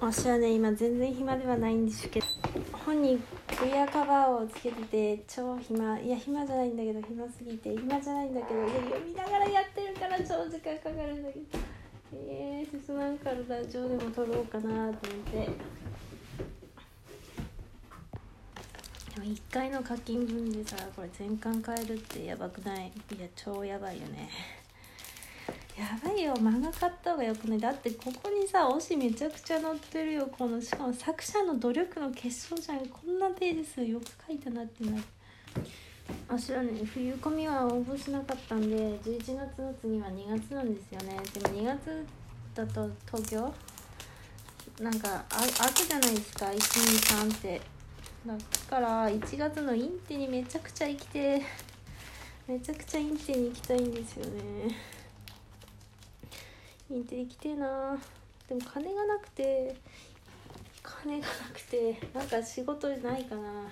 私はね今全然暇ではないんですけど本にクリアカバーをつけてて超暇。いや暇じゃないんだけど暇すぎて暇じゃないんだけどいや読みながらやってるから超時間かかるんだけどえー、進まんからラジオでも撮ろうかなと思って。でも1回の課金分でさこれ全巻買えるってやばくない？いや超やばいよね。やばいよ漫画買った方がよくない。だってここにさ推しめちゃくちゃ載ってるよ。このしかも作者の努力の結晶じゃん。こんなページ数よく書いたなってなる。私はね冬コミは応募しなかったんで11月の次は2月なんですよね。でも2月だと東京？なんかあ開くじゃないですか。123って。だから1月のインテにめちゃくちゃ行きてめちゃくちゃインテに行きたいんですよね。インテリ来てえな。でも金がなくて金がなくてなんか仕事ないかな。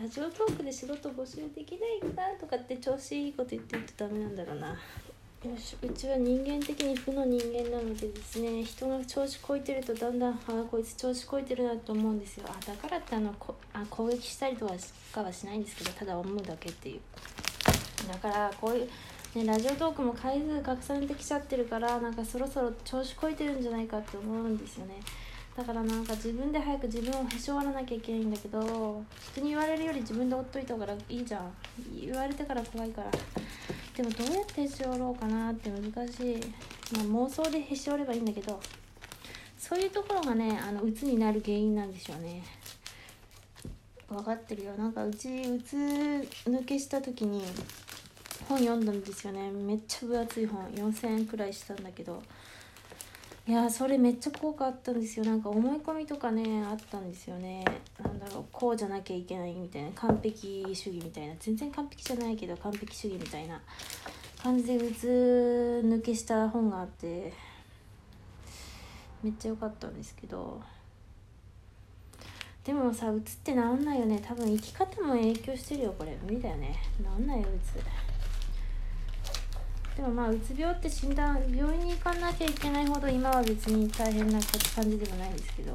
ラジオトークで仕事募集できないかなとかって調子いいこと言ってるとダメなんだろうな。よしうちは人間的に負の人間なのでですね人が調子こいてるとだんだんあこいつ調子こいてるなと思うんですよ。あだからってあのこあ攻撃したりとかはしないんですけどただ思うだけっていう。だからこういうね、ラジオトークも回数拡散できちゃってるからなんかそろそろ調子こいてるんじゃないかって思うんですよね。だからなんか自分で早く自分をへし折らなきゃいけないんだけど人に言われるより自分で追っといた方がいいじゃん。言われてから怖いから。でもどうやってへし折ろうかなって難しい、まあ、妄想でへし折ればいいんだけどそういうところがねあの鬱になる原因なんでしょうね。分かってるよ。なんかうち鬱抜けした時に本読んだんですよね。めっちゃ分厚い本。4000円くらいしたんだけど。いやそれめっちゃ効果あったんですよ。なんか思い込みとかねあったんですよね。なんだろうこうじゃなきゃいけないみたいな。完璧主義みたいな。全然完璧じゃないけど完璧主義みたいな。感じでうつ抜けした本があって。めっちゃ良かったんですけど。でもさうつって治んないよね。多分生き方も影響してるよこれ。無理だよね。治んないようつでもまあうつ病って診断病院に行かなきゃいけないほど今は別に大変な感じでもないんですけど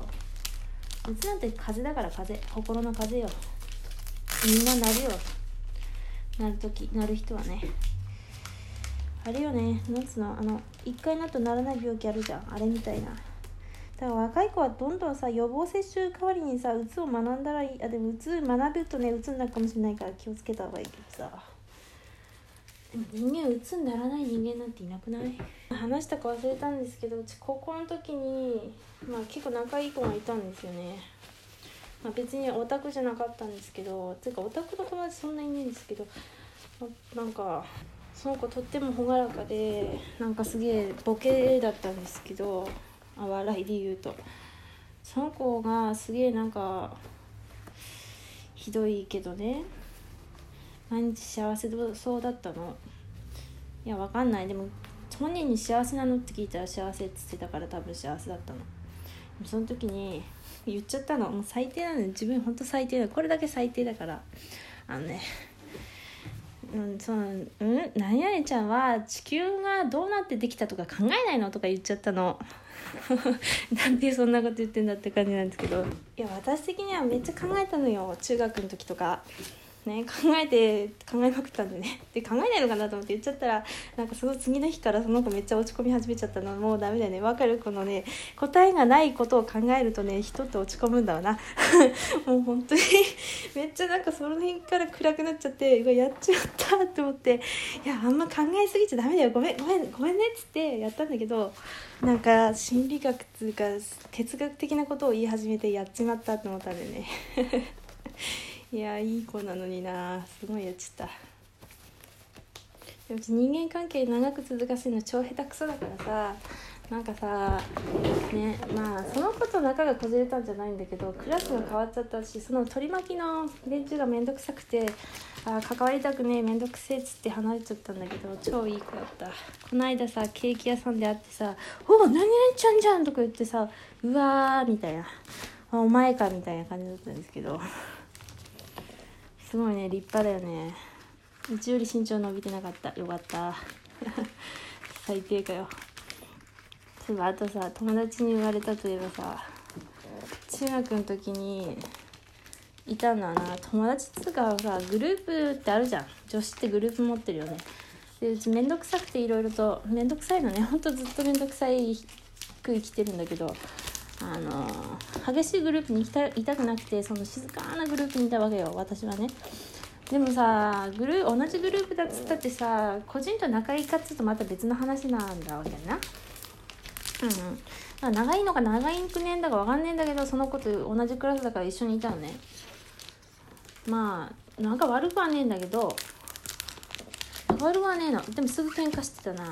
うつなんて風邪だから風邪心の風邪よ。みんななるよ。なる時なる人はね。あれよね。なんつうのあの一回なとならない病気あるじゃん。あれみたいな。だから若い子はどんどんさ予防接種代わりにさうつを学んだらいい。あでもうつ学ぶとねうつになるかもしれないから気をつけた方がいいけどさ。人間鬱にならない人間なんていなくない？話したか忘れたんですけどうち高校の時に、まあ、結構仲いい子がいたんですよね、まあ、別にオタクじゃなかったんですけどていうかオタクの友達そんなにいないんですけどなんかその子とっても朗らかでなんかすげえボケだったんですけどあ笑いで言うと。その子がすげえなんかひどいけどね。毎日幸せそうだったの？いやわかんない。でも本人に幸せなのって聞いたら幸せって言ってたから多分幸せだったの。その時に言っちゃったの。もう最低なのに自分ほんと最低だ。これだけ最低だから。あのねうん、そのうん？何々ちゃんは地球がどうなってできたとか考えないのとか言っちゃったの。なんでそんなこと言ってんだって感じなんですけど。いや私的にはめっちゃ考えたのよ。中学の時とか。ね、考えて考えまくったんでね。で考えないのかなと思って言っちゃったらなんかその次の日からその子めっちゃ落ち込み始めちゃったの。もうダメだよね。分かる？このね答えがないことを考えるとね人って落ち込むんだわな。もう本当に。めっちゃなんかその辺から暗くなっちゃってうわやっちまったって思って。いやあんま考えすぎちゃダメだよ。ごめんごめんごめんね。っつってやったんだけどなんか心理学っていうか哲学的なことを言い始めてやっちまったって思ったんでね。いやいい子なのにな。すごいやっちゃった。でも人間関係長く続かせるの超下手くそだからさ。なんかさねまあその子と仲がこじれたんじゃないんだけどクラスが変わっちゃったしその取り巻きの連中が面倒くさくてあ関わりたくねえ面倒くせえっつって離れちゃったんだけど超いい子だった。この間さケーキ屋さんで会ってさ「おお何々ちゃんじゃん」とか言ってさ「うわー」みたいな「お前か」みたいな感じだったんですけど。すごいね立派だよね。うちより身長伸びてなかった。よかった。最低かよ。そういえばあとさ友達に言われたといえばさ中学の時にいたのはな。友達っつうかさグループってあるじゃん。女子ってグループ持ってるよね。でうち面倒くさくていろいろと面倒くさいのね。ほんとずっと面倒くさいく生きてるんだけど。あの激しいグループに行きたいたくなくてその静かなグループにいたわけよ私はね。でもさグル同じグループだっつったってさ個人と仲いいかっつうとまた別の話なんだわけやな。うん、うん、長いのか長いんくねえんだか分かんねえんだけどその子と同じクラスだから一緒にいたのね。まあなんか悪くはねえんだけど悪くはねえの。でもすぐ喧嘩してたな。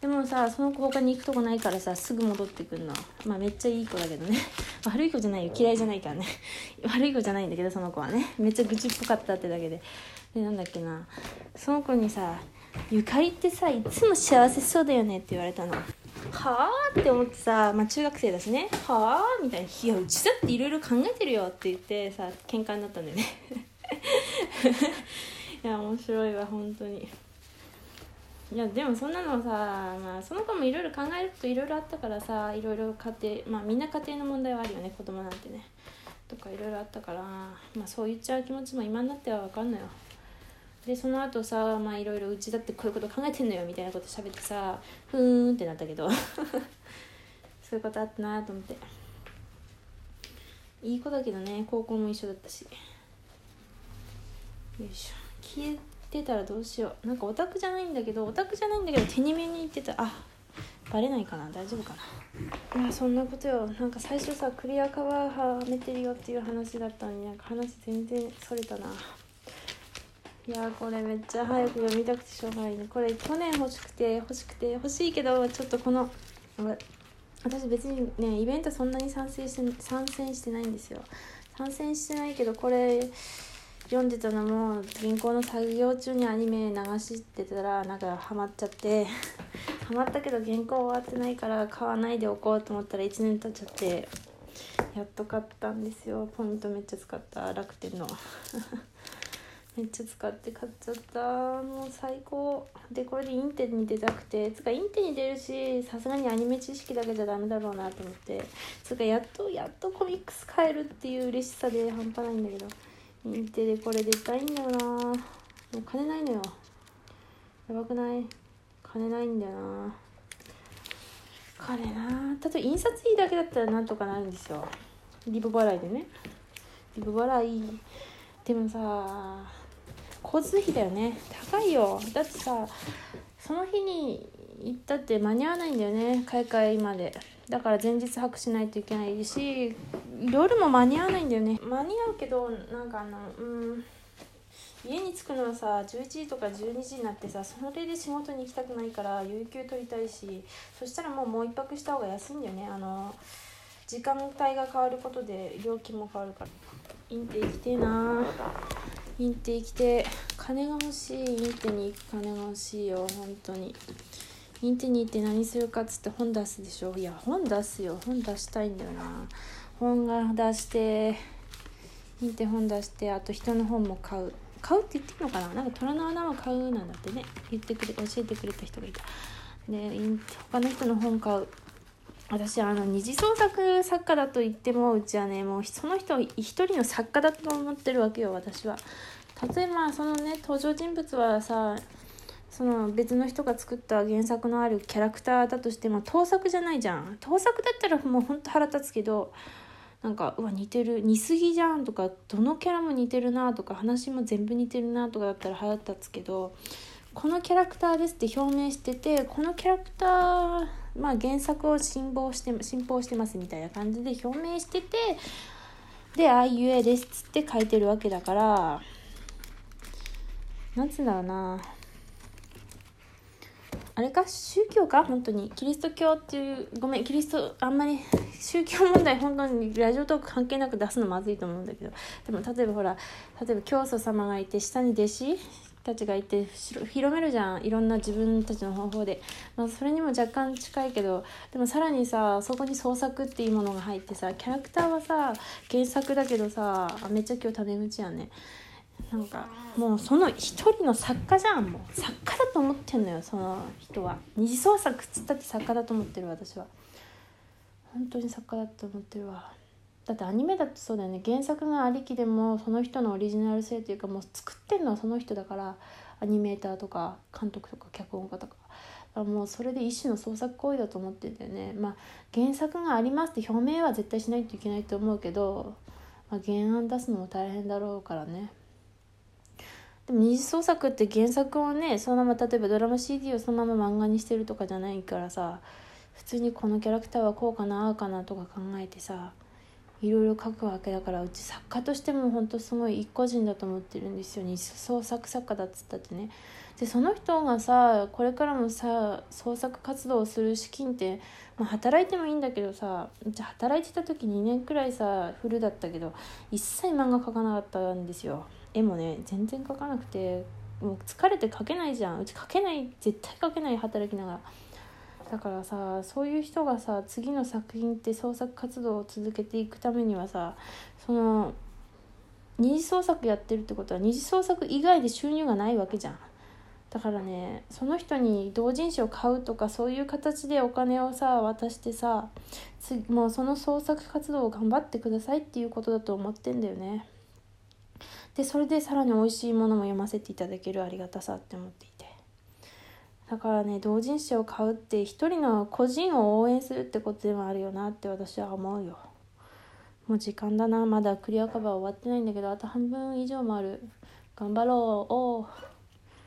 でもさその子他に行くとこないからさすぐ戻ってくんの。まあめっちゃいい子だけどね。悪い子じゃないよ。嫌いじゃないからね。悪い子じゃないんだけどその子はね。めっちゃ愚痴っぽかったってだけで。でなんだっけな。その子にさ「ゆかりってさいつも幸せそうだよね」って言われたの。はあって思ってさ、まあ、中学生だしね。はあみたいに「いやうちだっていろいろ考えてるよ」って言ってさ喧嘩になったんだよね。いや面白いわ本当に。いやでもそんなのさ、まあ、その子もいろいろ考えるといろいろあったからさいろいろ家庭まあみんな家庭の問題はあるよね子供なんてね。とかいろいろあったからまあそう言っちゃう気持ちも今になっては分かんないよ。でその後さまあいろいろうちだってこういうこと考えてんのよみたいなこと喋ってさふーんってなったけど。そういうことあったなと思って。いい子だけどね高校も一緒だったし。よいしょ。消えてたらどうしよう。なんかオタクじゃないんだけどオタクじゃないんだけど手に目に言ってた。あバレないかな。大丈夫かな。いやそんなことよ。なんか最初さクリアカバーはめてるよっていう話だったのになんか話全然それたな。いやこれめっちゃ早く読みたくてしょうがないね。これ去年欲しくて欲しくて欲しいけどちょっとこの私別にねイベントそんなに参戦して参戦してないんですよ。参戦してないけどこれ読んでたのも銀行の作業中にアニメ流してたらなんかハマっちゃって。ハマったけど原稿終わってないから買わないでおこうと思ったら1年経っちゃって。やっと買ったんですよ。ポイントめっちゃ使った。楽天の。めっちゃ使って買っちゃった。もう最高。でこれでインテに出たくて。つかインテに出るしさすがにアニメ知識だけじゃダメだろうなと思って。つかやっとやっとコミックス買えるっていう嬉しさで半端ないんだけど。インテでこれ出たいんだよな。もう金ないのよ。やばくない？金ないんだよな。金な。例えば印刷費だけだったらなんとかなるんですよ。リブ払いでね。リブ払い。でもさ交通費だよね。高いよ。だってさその日に行ったって間に合わないんだよね。買い替えまで。だから前日泊しないといけないし夜も間に合わないんだよね。間に合うけどなんかあのうん家に着くのはさ11時とか12時になってさそれで仕事に行きたくないから有給取りたいしそしたらもうもう一泊した方が安いんだよね。あの時間帯が変わることで料金も変わるから。インテ行きてえな。インテ行きて金が欲しい。インテに行く金が欲しいよ本当に。インテに行って何するかっつって本出すでしょ？いや本出すよ。本出したいんだよな。本が出してインテ本出してあと人の本も買う。買うって言ってるのかな？なんか虎の穴を買うなんだってね。言ってくれ教えてくれた人がいた。で他の人の本買う。私あの二次創作作家だと言ってもうちはねもうその人一人の作家だと思ってるわけよ私は。例えばそのね登場人物はさその別の人が作った原作のあるキャラクターだとしても盗作じゃないじゃん。盗作だったらもうほんと腹立つけどなんかうわ似てる。似すぎじゃんとかどのキャラも似てるなとか話も全部似てるなとかだったら腹立つけどこのキャラクターですって表明しててこのキャラクターまあ原作を信奉して信奉してますみたいな感じで表明しててであいう絵ですっつって書いてるわけだからなんつうんだろうな。あれか宗教か？本当にキリスト教っていうごめんキリストあんまり宗教問題本当にラジオトーク関係なく出すのまずいと思うんだけど。でも例えばほら例えば教祖様がいて下に弟子たちがいて広めるじゃん。いろんな自分たちの方法で、まあ、それにも若干近いけどでもさらにさそこに創作っていうものが入ってさキャラクターはさ原作だけどさめっちゃ今日タメ口やね。なんかもうその一人の作家じゃんもう。作家だと思ってんのよその人は。二次創作っつったって作家だと思ってる私は。本当に作家だと思ってるわ。だってアニメだってそうだよね。原作がありきでもその人のオリジナル性というかもう作ってんのはその人だからアニメーターとか監督とか脚本家とか。もうそれで一種の創作行為だと思ってんだよね。まあ原作がありますって表明は絶対しないといけないと思うけど、まあ、原案出すのも大変だろうからね。でも二次創作って原作をねそのまま例えばドラマ CD をそのまま漫画にしてるとかじゃないからさ普通にこのキャラクターはこうかなああかなとか考えてさいろいろ書くわけだからうち作家としても本当すごい一個人だと思ってるんですよ。二次創作作家だっつったってね。でその人がさこれからもさ創作活動をする資金って、まあ、働いてもいいんだけどさじゃ働いてた時2年くらいさフルだったけど一切漫画描かなかったんですよ。絵もね全然描かなくてもう疲れて描けないじゃん。うち描けない絶対描けない働きながら。だからさそういう人がさ次の作品って創作活動を続けていくためにはさその二次創作やってるってことは二次創作以外で収入がないわけじゃん。だからねその人に同人誌を買うとかそういう形でお金をさ渡してさもうその創作活動を頑張ってくださいっていうことだと思ってんだよね。でそれでさらに美味しいものも読ませていただけるありがたさって思っていて。だからね同人誌を買うって一人の個人を応援するってことでもあるよなって私は思うよ。もう時間だな。まだクリアカバー終わってないんだけどあと半分以上もある。頑張ろう。おう